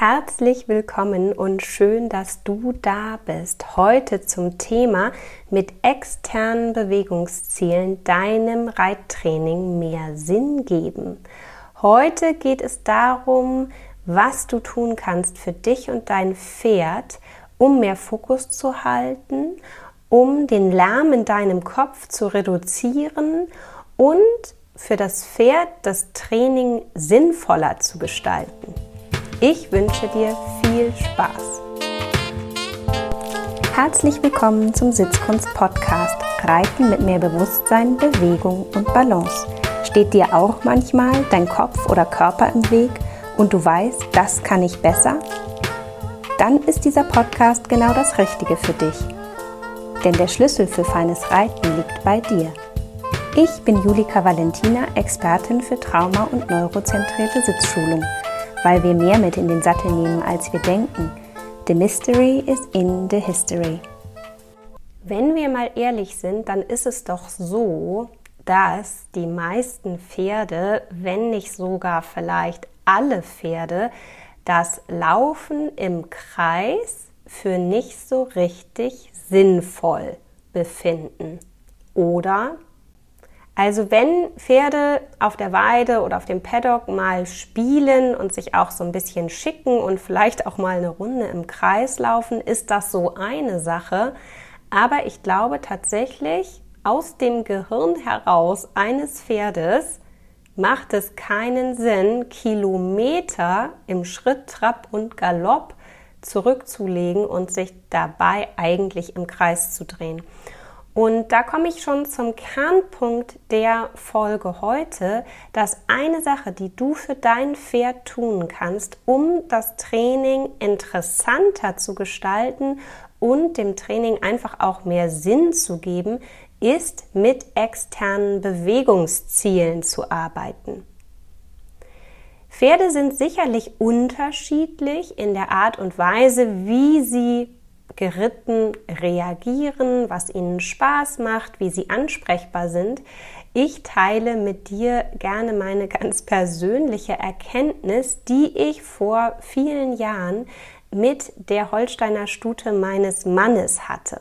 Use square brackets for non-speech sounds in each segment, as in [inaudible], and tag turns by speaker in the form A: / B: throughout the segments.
A: Herzlich willkommen und schön, dass du da bist. Heute zum Thema mit externen Bewegungszielen deinem Reittraining mehr Sinn geben. Heute geht es darum, was du tun kannst für dich und dein Pferd, um mehr Fokus zu halten, um den Lärm in deinem Kopf zu reduzieren und für das Pferd das Training sinnvoller zu gestalten. Ich wünsche dir viel Spaß. Herzlich willkommen zum Sitzkunst-Podcast Reiten mit mehr Bewusstsein, Bewegung und Balance. Steht dir auch manchmal dein Kopf oder Körper im Weg und du weißt, das kann ich besser? Dann ist dieser Podcast genau das Richtige für dich. Denn der Schlüssel für feines Reiten liegt bei dir. Ich bin Julika Valentina, Expertin für Trauma- und neurozentrierte Sitzschulung weil wir mehr mit in den Sattel nehmen, als wir denken. The mystery is in the history. Wenn wir mal ehrlich sind, dann ist es doch so, dass die meisten Pferde, wenn nicht sogar vielleicht alle Pferde, das Laufen im Kreis für nicht so richtig sinnvoll befinden. Oder also wenn Pferde auf der Weide oder auf dem Paddock mal spielen und sich auch so ein bisschen schicken und vielleicht auch mal eine Runde im Kreis laufen, ist das so eine Sache. Aber ich glaube tatsächlich, aus dem Gehirn heraus eines Pferdes macht es keinen Sinn, Kilometer im Schritt, Trab und Galopp zurückzulegen und sich dabei eigentlich im Kreis zu drehen. Und da komme ich schon zum Kernpunkt der Folge heute, dass eine Sache, die du für dein Pferd tun kannst, um das Training interessanter zu gestalten und dem Training einfach auch mehr Sinn zu geben, ist mit externen Bewegungszielen zu arbeiten. Pferde sind sicherlich unterschiedlich in der Art und Weise, wie sie geritten reagieren, was ihnen Spaß macht, wie sie ansprechbar sind. Ich teile mit dir gerne meine [laughs] ganz persönliche Erkenntnis, die ich vor vielen Jahren mit der Holsteiner Stute meines Mannes hatte.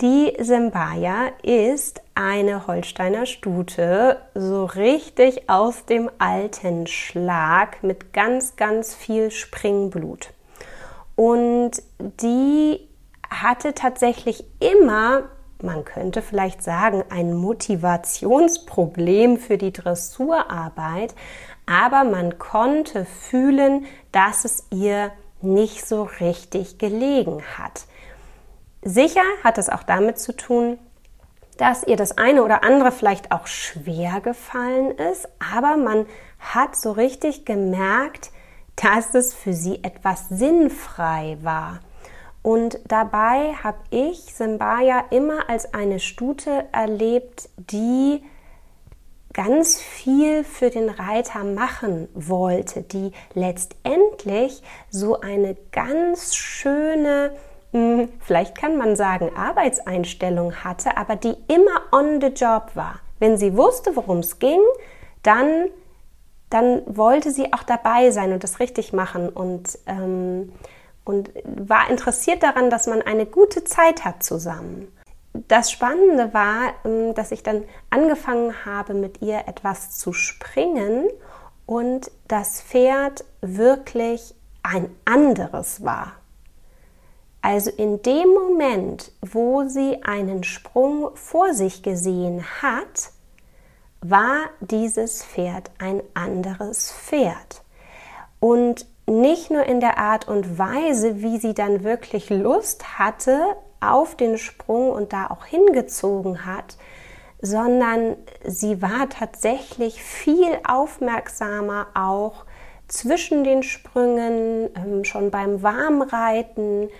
A: Die Sembaya ist eine Holsteiner Stute, so richtig aus dem alten Schlag mit ganz, ganz viel Springblut. Und die hatte tatsächlich immer, man könnte vielleicht sagen, ein Motivationsproblem für die Dressurarbeit, aber man konnte fühlen, dass es ihr nicht so richtig gelegen hat. Sicher hat es auch damit zu tun, dass ihr das eine oder andere vielleicht auch schwer gefallen ist, aber man hat so richtig gemerkt, dass es für sie etwas sinnfrei war. Und dabei habe ich Simbaya immer als eine Stute erlebt, die ganz viel für den Reiter machen wollte, die letztendlich so eine ganz schöne, hm, vielleicht kann man sagen, Arbeitseinstellung hatte, aber die immer on the job war. Wenn sie wusste, worum es ging, dann dann wollte sie auch dabei sein und das richtig machen und, ähm, und war interessiert daran, dass man eine gute Zeit hat zusammen. Das Spannende war, ähm, dass ich dann angefangen habe, mit ihr etwas zu springen und das Pferd wirklich ein anderes war. Also in dem Moment, wo sie einen Sprung vor sich gesehen hat, war dieses Pferd ein anderes Pferd. Und nicht nur in der Art und Weise, wie sie dann wirklich Lust hatte auf den Sprung und da auch hingezogen hat, sondern sie war tatsächlich viel aufmerksamer auch zwischen den Sprüngen, ähm, schon beim Warmreiten.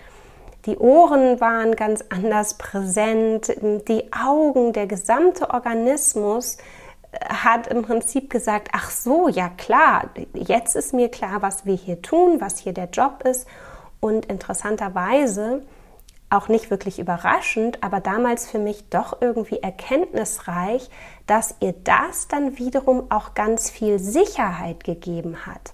A: Die Ohren waren ganz anders präsent, die Augen, der gesamte Organismus hat im Prinzip gesagt, ach so, ja klar, jetzt ist mir klar, was wir hier tun, was hier der Job ist. Und interessanterweise, auch nicht wirklich überraschend, aber damals für mich doch irgendwie erkenntnisreich, dass ihr das dann wiederum auch ganz viel Sicherheit gegeben hat.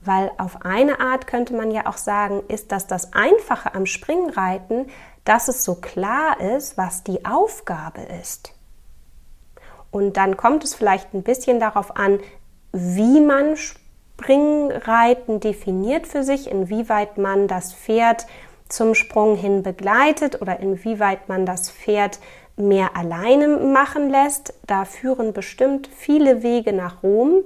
A: Weil auf eine Art könnte man ja auch sagen, ist das das Einfache am Springreiten, dass es so klar ist, was die Aufgabe ist. Und dann kommt es vielleicht ein bisschen darauf an, wie man Springreiten definiert für sich, inwieweit man das Pferd zum Sprung hin begleitet oder inwieweit man das Pferd mehr alleine machen lässt. Da führen bestimmt viele Wege nach Rom.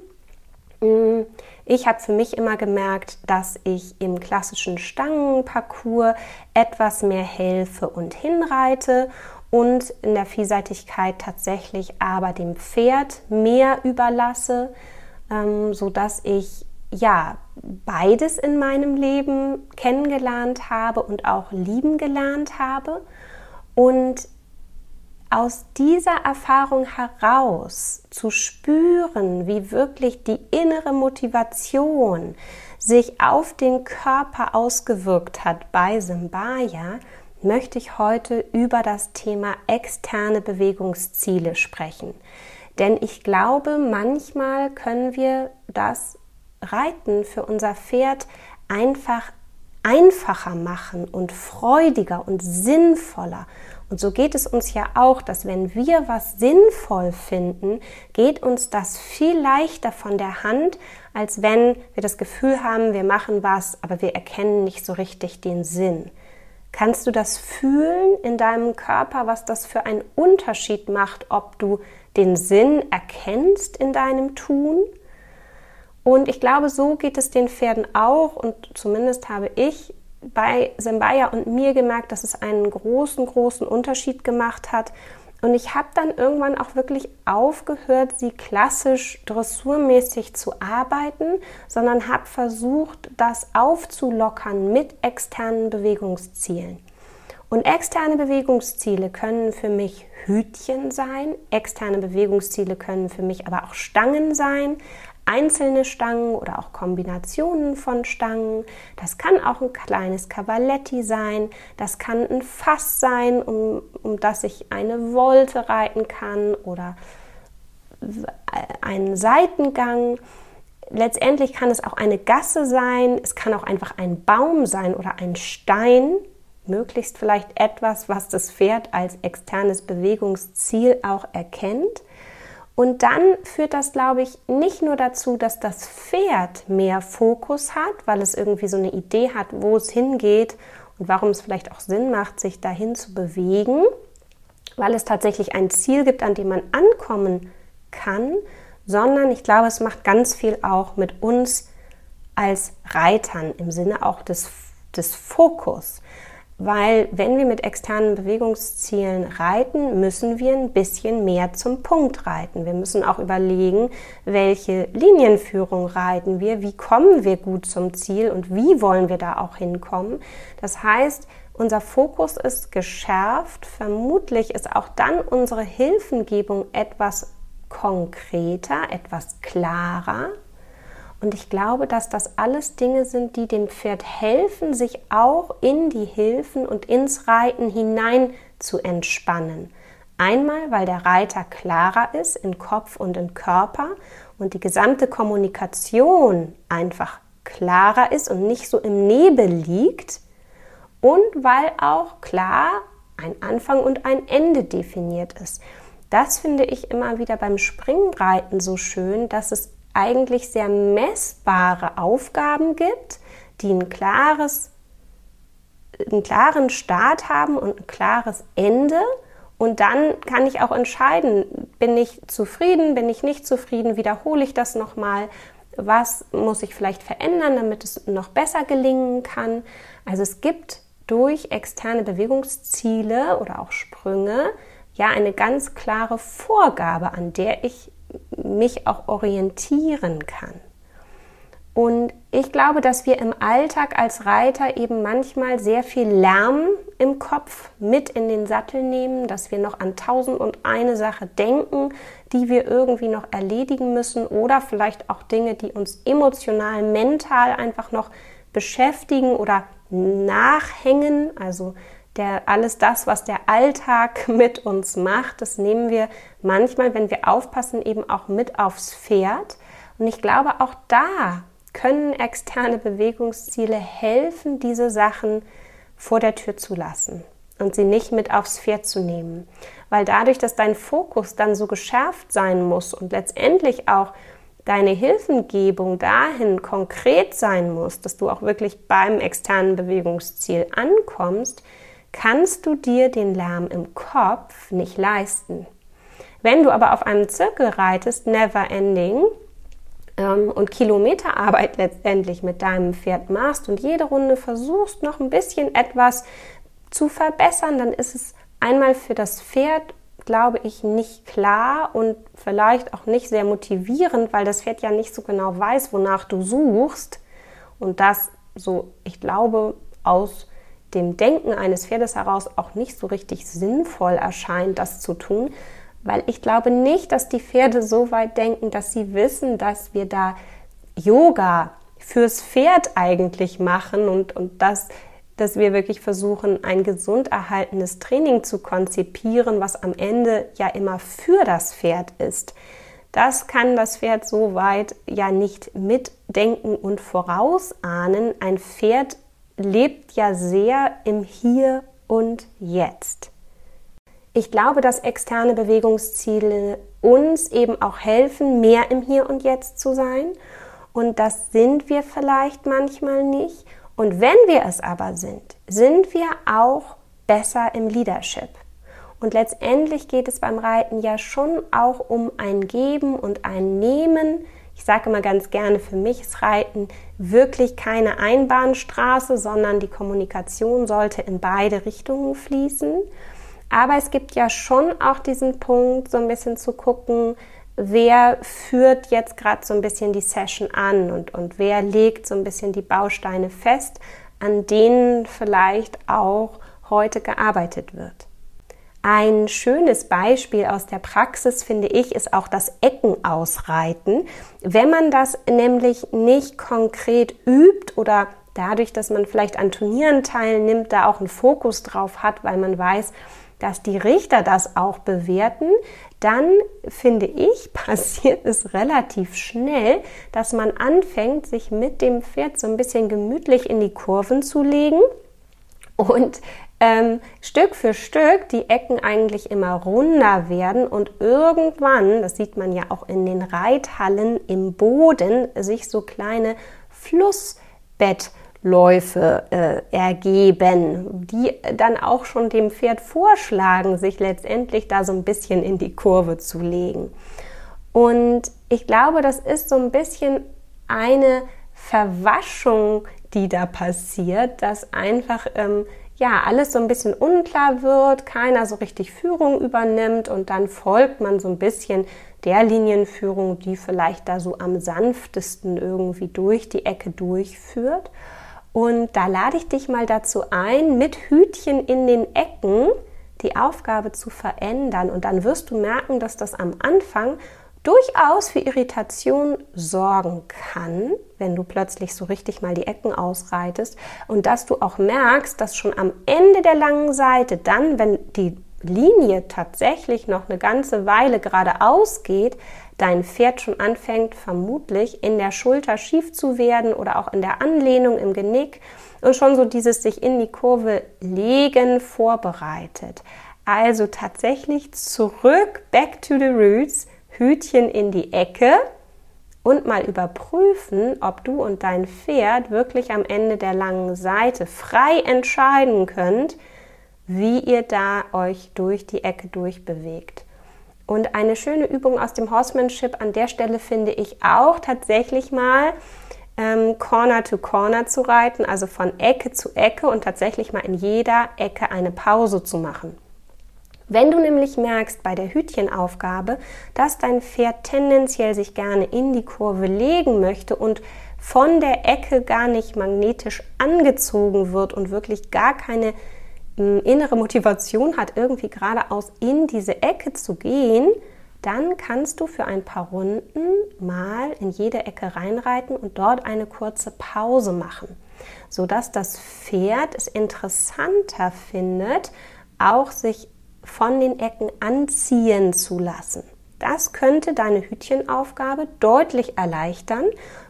A: Mm, ich habe für mich immer gemerkt, dass ich im klassischen Stangenparcours etwas mehr helfe und hinreite und in der Vielseitigkeit tatsächlich aber dem Pferd mehr überlasse, ähm, sodass ich ja beides in meinem Leben kennengelernt habe und auch lieben gelernt habe. Und aus dieser Erfahrung heraus zu spüren, wie wirklich die innere Motivation sich auf den Körper ausgewirkt hat bei Simbaya, möchte ich heute über das Thema externe Bewegungsziele sprechen. Denn ich glaube, manchmal können wir das Reiten für unser Pferd einfach einfacher machen und freudiger und sinnvoller. Und so geht es uns ja auch, dass wenn wir was sinnvoll finden, geht uns das viel leichter von der Hand, als wenn wir das Gefühl haben, wir machen was, aber wir erkennen nicht so richtig den Sinn. Kannst du das fühlen in deinem Körper, was das für einen Unterschied macht, ob du den Sinn erkennst in deinem Tun? Und ich glaube, so geht es den Pferden auch und zumindest habe ich bei Simbaya und mir gemerkt, dass es einen großen, großen Unterschied gemacht hat. Und ich habe dann irgendwann auch wirklich aufgehört, sie klassisch dressurmäßig zu arbeiten, sondern habe versucht, das aufzulockern mit externen Bewegungszielen. Und externe Bewegungsziele können für mich Hütchen sein, externe Bewegungsziele können für mich aber auch Stangen sein, einzelne Stangen oder auch Kombinationen von Stangen. Das kann auch ein kleines Cavaletti sein. Das kann ein Fass sein, um, um das ich eine Wolte reiten kann oder einen Seitengang. Letztendlich kann es auch eine Gasse sein. Es kann auch einfach ein Baum sein oder ein Stein. Möglichst vielleicht etwas, was das Pferd als externes Bewegungsziel auch erkennt. Und dann führt das, glaube ich, nicht nur dazu, dass das Pferd mehr Fokus hat, weil es irgendwie so eine Idee hat, wo es hingeht und warum es vielleicht auch Sinn macht, sich dahin zu bewegen, weil es tatsächlich ein Ziel gibt, an dem man ankommen kann, sondern ich glaube, es macht ganz viel auch mit uns als Reitern im Sinne auch des, des Fokus weil wenn wir mit externen Bewegungszielen reiten, müssen wir ein bisschen mehr zum Punkt reiten. Wir müssen auch überlegen, welche Linienführung reiten wir, wie kommen wir gut zum Ziel und wie wollen wir da auch hinkommen. Das heißt, unser Fokus ist geschärft. Vermutlich ist auch dann unsere Hilfengebung etwas konkreter, etwas klarer. Und ich glaube, dass das alles Dinge sind, die dem Pferd helfen, sich auch in die Hilfen und ins Reiten hinein zu entspannen. Einmal, weil der Reiter klarer ist in Kopf und in Körper und die gesamte Kommunikation einfach klarer ist und nicht so im Nebel liegt. Und weil auch klar ein Anfang und ein Ende definiert ist. Das finde ich immer wieder beim Springreiten so schön, dass es eigentlich sehr messbare Aufgaben gibt, die ein klares, einen klaren Start haben und ein klares Ende. Und dann kann ich auch entscheiden, bin ich zufrieden, bin ich nicht zufrieden, wiederhole ich das nochmal, was muss ich vielleicht verändern, damit es noch besser gelingen kann. Also es gibt durch externe Bewegungsziele oder auch Sprünge ja eine ganz klare Vorgabe, an der ich mich auch orientieren kann. Und ich glaube, dass wir im Alltag als Reiter eben manchmal sehr viel Lärm im Kopf mit in den Sattel nehmen, dass wir noch an tausend und eine Sache denken, die wir irgendwie noch erledigen müssen oder vielleicht auch Dinge, die uns emotional, mental einfach noch beschäftigen oder nachhängen. Also der, alles das, was der Alltag [laughs] mit uns macht, das nehmen wir manchmal, wenn wir aufpassen, eben auch mit aufs Pferd. Und ich glaube, auch da können externe Bewegungsziele helfen, diese Sachen vor der Tür zu lassen und sie nicht mit aufs Pferd zu nehmen. Weil dadurch, dass dein Fokus dann so geschärft sein muss und letztendlich auch deine Hilfengebung dahin konkret sein muss, dass du auch wirklich beim externen Bewegungsziel ankommst, kannst du dir den Lärm im Kopf nicht leisten. Wenn du aber auf einem Zirkel reitest, never ending, ähm, und Kilometerarbeit letztendlich mit deinem Pferd machst und jede Runde versuchst, noch ein bisschen etwas zu verbessern, dann ist es einmal für das Pferd, glaube ich, nicht klar und vielleicht auch nicht sehr motivierend, weil das Pferd ja nicht so genau weiß, wonach du suchst. Und das so, ich glaube, aus dem Denken eines Pferdes heraus auch nicht so richtig sinnvoll erscheint, das zu tun, weil ich glaube nicht, dass die Pferde so weit denken, dass sie wissen, dass wir da Yoga fürs Pferd eigentlich machen und, und das, dass wir wirklich versuchen, ein gesund erhaltenes Training zu konzipieren, was am Ende ja immer für das Pferd ist. Das kann das Pferd so weit ja nicht mitdenken und vorausahnen. Ein Pferd lebt ja sehr im Hier und Jetzt. Ich glaube, dass externe Bewegungsziele uns eben auch helfen, mehr im Hier und Jetzt zu sein. Und das sind wir vielleicht manchmal nicht. Und wenn wir es aber sind, sind wir auch besser im Leadership. Und letztendlich geht es beim Reiten ja schon auch um ein Geben und ein Nehmen. Ich sage immer ganz gerne, für mich ist Reiten wirklich keine Einbahnstraße, sondern die Kommunikation sollte in beide Richtungen fließen. Aber es gibt ja schon auch diesen Punkt, so ein bisschen zu gucken, wer führt jetzt gerade so ein bisschen die Session an und, und wer legt so ein bisschen die Bausteine fest, an denen vielleicht auch heute gearbeitet wird. Ein schönes Beispiel aus der Praxis, finde ich, ist auch das Eckenausreiten. Wenn man das nämlich nicht konkret übt oder dadurch, dass man vielleicht an Turnieren teilnimmt, da auch einen Fokus drauf hat, weil man weiß, dass die Richter das auch bewerten, dann finde ich, [laughs] passiert es relativ schnell, dass man anfängt, sich mit dem Pferd so ein bisschen gemütlich in die Kurven zu legen und ähm, Stück für Stück die Ecken eigentlich immer runder werden und irgendwann, das sieht man ja auch in den Reithallen im Boden, sich so kleine Flussbett Läufe äh, ergeben, die dann auch schon dem Pferd vorschlagen, sich letztendlich da so ein bisschen in die Kurve zu legen. Und ich glaube, das ist so ein bisschen eine Verwaschung, die da passiert, dass einfach ähm, ja alles so ein bisschen unklar wird, keiner so richtig Führung übernimmt und dann folgt man so ein bisschen der Linienführung, die vielleicht da so am sanftesten irgendwie durch die Ecke durchführt. Und da lade ich dich mal dazu ein, mit Hütchen in den Ecken die Aufgabe zu verändern. Und dann wirst du merken, dass das am Anfang durchaus für Irritation sorgen kann, wenn du plötzlich so richtig mal die Ecken ausreitest. Und dass du auch merkst, dass schon am Ende der langen Seite, dann, wenn die Linie tatsächlich noch eine ganze Weile geradeaus geht, dein Pferd schon anfängt, vermutlich in der Schulter schief zu werden oder auch in der Anlehnung im Genick und schon so dieses sich in die Kurve legen vorbereitet. Also tatsächlich zurück, back to the roots, Hütchen in die Ecke und mal überprüfen, ob du und dein Pferd wirklich am Ende der langen Seite frei entscheiden könnt, wie ihr da euch durch die Ecke durchbewegt. Und eine schöne Übung aus dem Horsemanship an der Stelle finde ich auch tatsächlich mal ähm, Corner to Corner zu reiten, also von Ecke zu Ecke und tatsächlich mal in jeder Ecke eine Pause zu machen. Wenn du nämlich merkst bei der Hütchenaufgabe, dass dein Pferd tendenziell sich gerne in die Kurve legen möchte und von der Ecke gar nicht magnetisch angezogen wird und wirklich gar keine innere Motivation hat, irgendwie geradeaus in diese Ecke zu gehen, dann kannst du für ein paar Runden mal in jede Ecke reinreiten und dort eine kurze Pause machen, sodass das Pferd es interessanter findet, auch sich von den Ecken anziehen zu lassen. Das könnte deine Hütchenaufgabe deutlich erleichtern,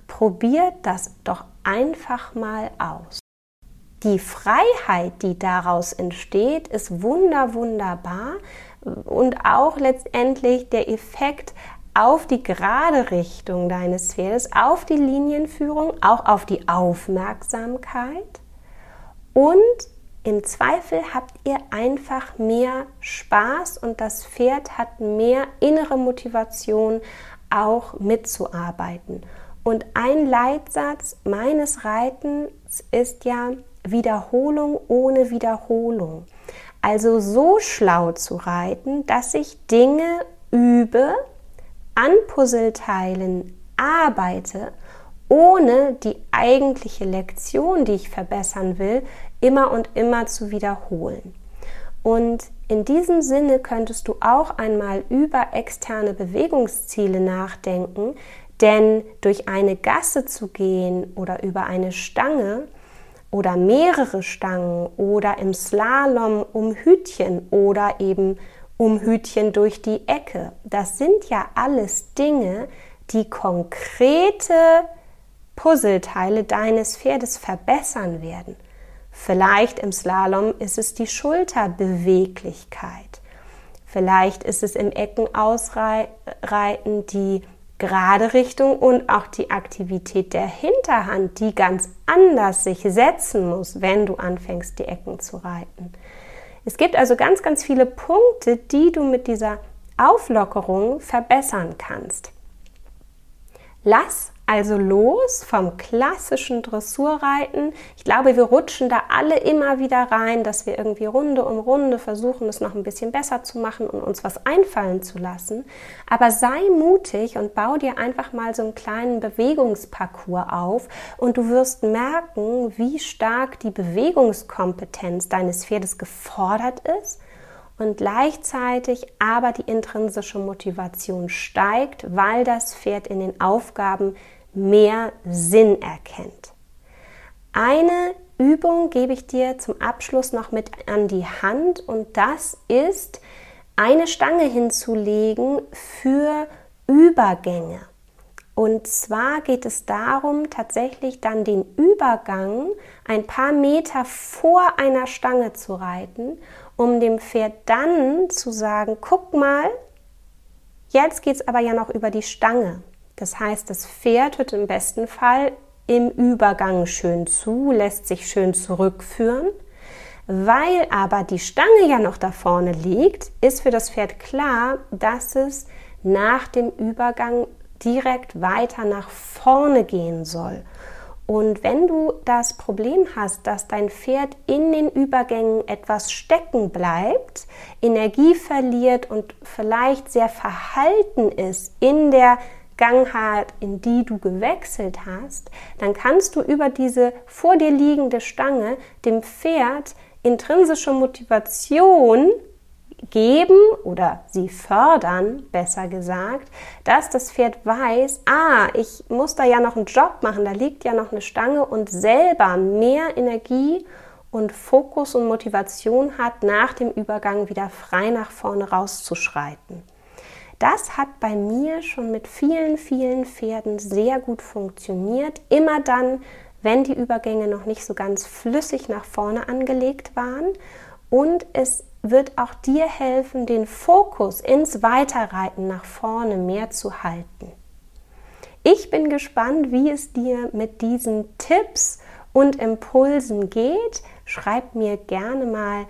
A: probiert das doch einfach mal aus. Die Freiheit, die daraus entsteht, ist wunder, wunderbar und auch letztendlich der Effekt auf die gerade Richtung deines Pferdes, auf die Linienführung, auch auf die Aufmerksamkeit und im Zweifel habt ihr einfach mehr Spaß und das Pferd hat mehr innere Motivation, auch mitzuarbeiten. Und ein Leitsatz meines Reitens ist ja Wiederholung ohne Wiederholung. Also so schlau zu reiten, dass ich Dinge übe, an Puzzleteilen arbeite, ohne die eigentliche Lektion, die ich verbessern will, immer und immer zu wiederholen. Und in diesem Sinne könntest du auch einmal über externe Bewegungsziele nachdenken, denn durch eine Gasse zu gehen oder über eine Stange oder mehrere Stangen oder im Slalom um Hütchen oder eben um Hütchen durch die Ecke, das sind ja alles Dinge, die konkrete Puzzleteile deines Pferdes verbessern werden. Vielleicht im Slalom ist es die Schulterbeweglichkeit. Vielleicht ist es im Eckenausreiten die gerade Richtung und auch die Aktivität der Hinterhand, die ganz anders sich setzen muss, wenn du anfängst, die Ecken zu reiten. Es gibt also ganz, ganz viele Punkte, die du mit dieser Auflockerung verbessern kannst. Lass also los vom klassischen Dressurreiten. Ich glaube, wir rutschen da alle immer wieder rein, dass wir irgendwie Runde um Runde versuchen, es noch ein bisschen besser zu machen und uns was einfallen zu lassen. Aber sei mutig und bau dir einfach mal so einen kleinen Bewegungsparcours auf und du wirst merken, wie stark die Bewegungskompetenz deines Pferdes gefordert ist und gleichzeitig aber die intrinsische Motivation steigt, weil das Pferd in den Aufgaben mehr Sinn erkennt. Eine Übung gebe ich dir zum Abschluss noch mit an die Hand und das ist eine Stange hinzulegen für Übergänge. Und zwar geht es darum, tatsächlich dann den Übergang ein paar Meter vor einer Stange zu reiten, um dem Pferd dann zu sagen, guck mal, jetzt geht es aber ja noch über die Stange. Das heißt, das Pferd hört im besten Fall im Übergang schön zu, lässt sich schön zurückführen. Weil aber die Stange ja noch da vorne liegt, ist für das Pferd klar, dass es nach dem Übergang direkt weiter nach vorne gehen soll. Und wenn du das Problem hast, dass dein Pferd in den Übergängen etwas stecken bleibt, Energie verliert und vielleicht sehr verhalten ist in der Gangart, in die du gewechselt hast, dann kannst du über diese vor dir liegende Stange dem Pferd intrinsische Motivation geben oder sie fördern, besser gesagt, dass das Pferd weiß, ah, ich muss da ja noch einen Job machen, da liegt ja noch eine Stange und selber mehr Energie und Fokus und Motivation hat, nach dem Übergang wieder frei nach vorne rauszuschreiten. Das hat bei mir schon mit vielen, vielen Pferden sehr gut funktioniert. Immer dann, wenn die Übergänge noch nicht so ganz flüssig nach vorne angelegt waren. Und es wird auch dir helfen, den Fokus ins Weiterreiten nach vorne mehr zu halten. Ich bin gespannt, wie es dir mit diesen Tipps und Impulsen geht. Schreib mir gerne mal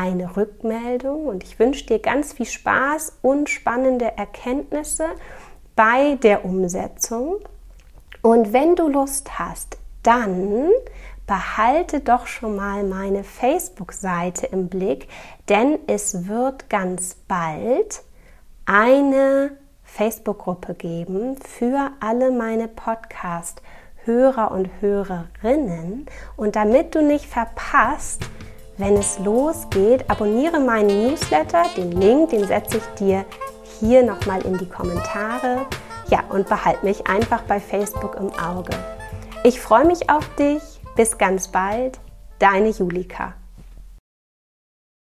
A: eine Rückmeldung und ich wünsche dir ganz viel Spaß und spannende Erkenntnisse bei der Umsetzung. Und wenn du Lust hast, dann behalte doch schon mal meine Facebook-Seite im Blick, denn es wird ganz bald eine Facebook-Gruppe geben für alle meine Podcast-Hörer und Hörerinnen. Und damit du nicht verpasst, wenn es losgeht, abonniere meinen Newsletter. Den Link, den setze ich dir hier nochmal in die Kommentare. Ja, und behalte mich einfach bei Facebook im Auge. Ich freue mich auf dich. Bis ganz bald. Deine Julika.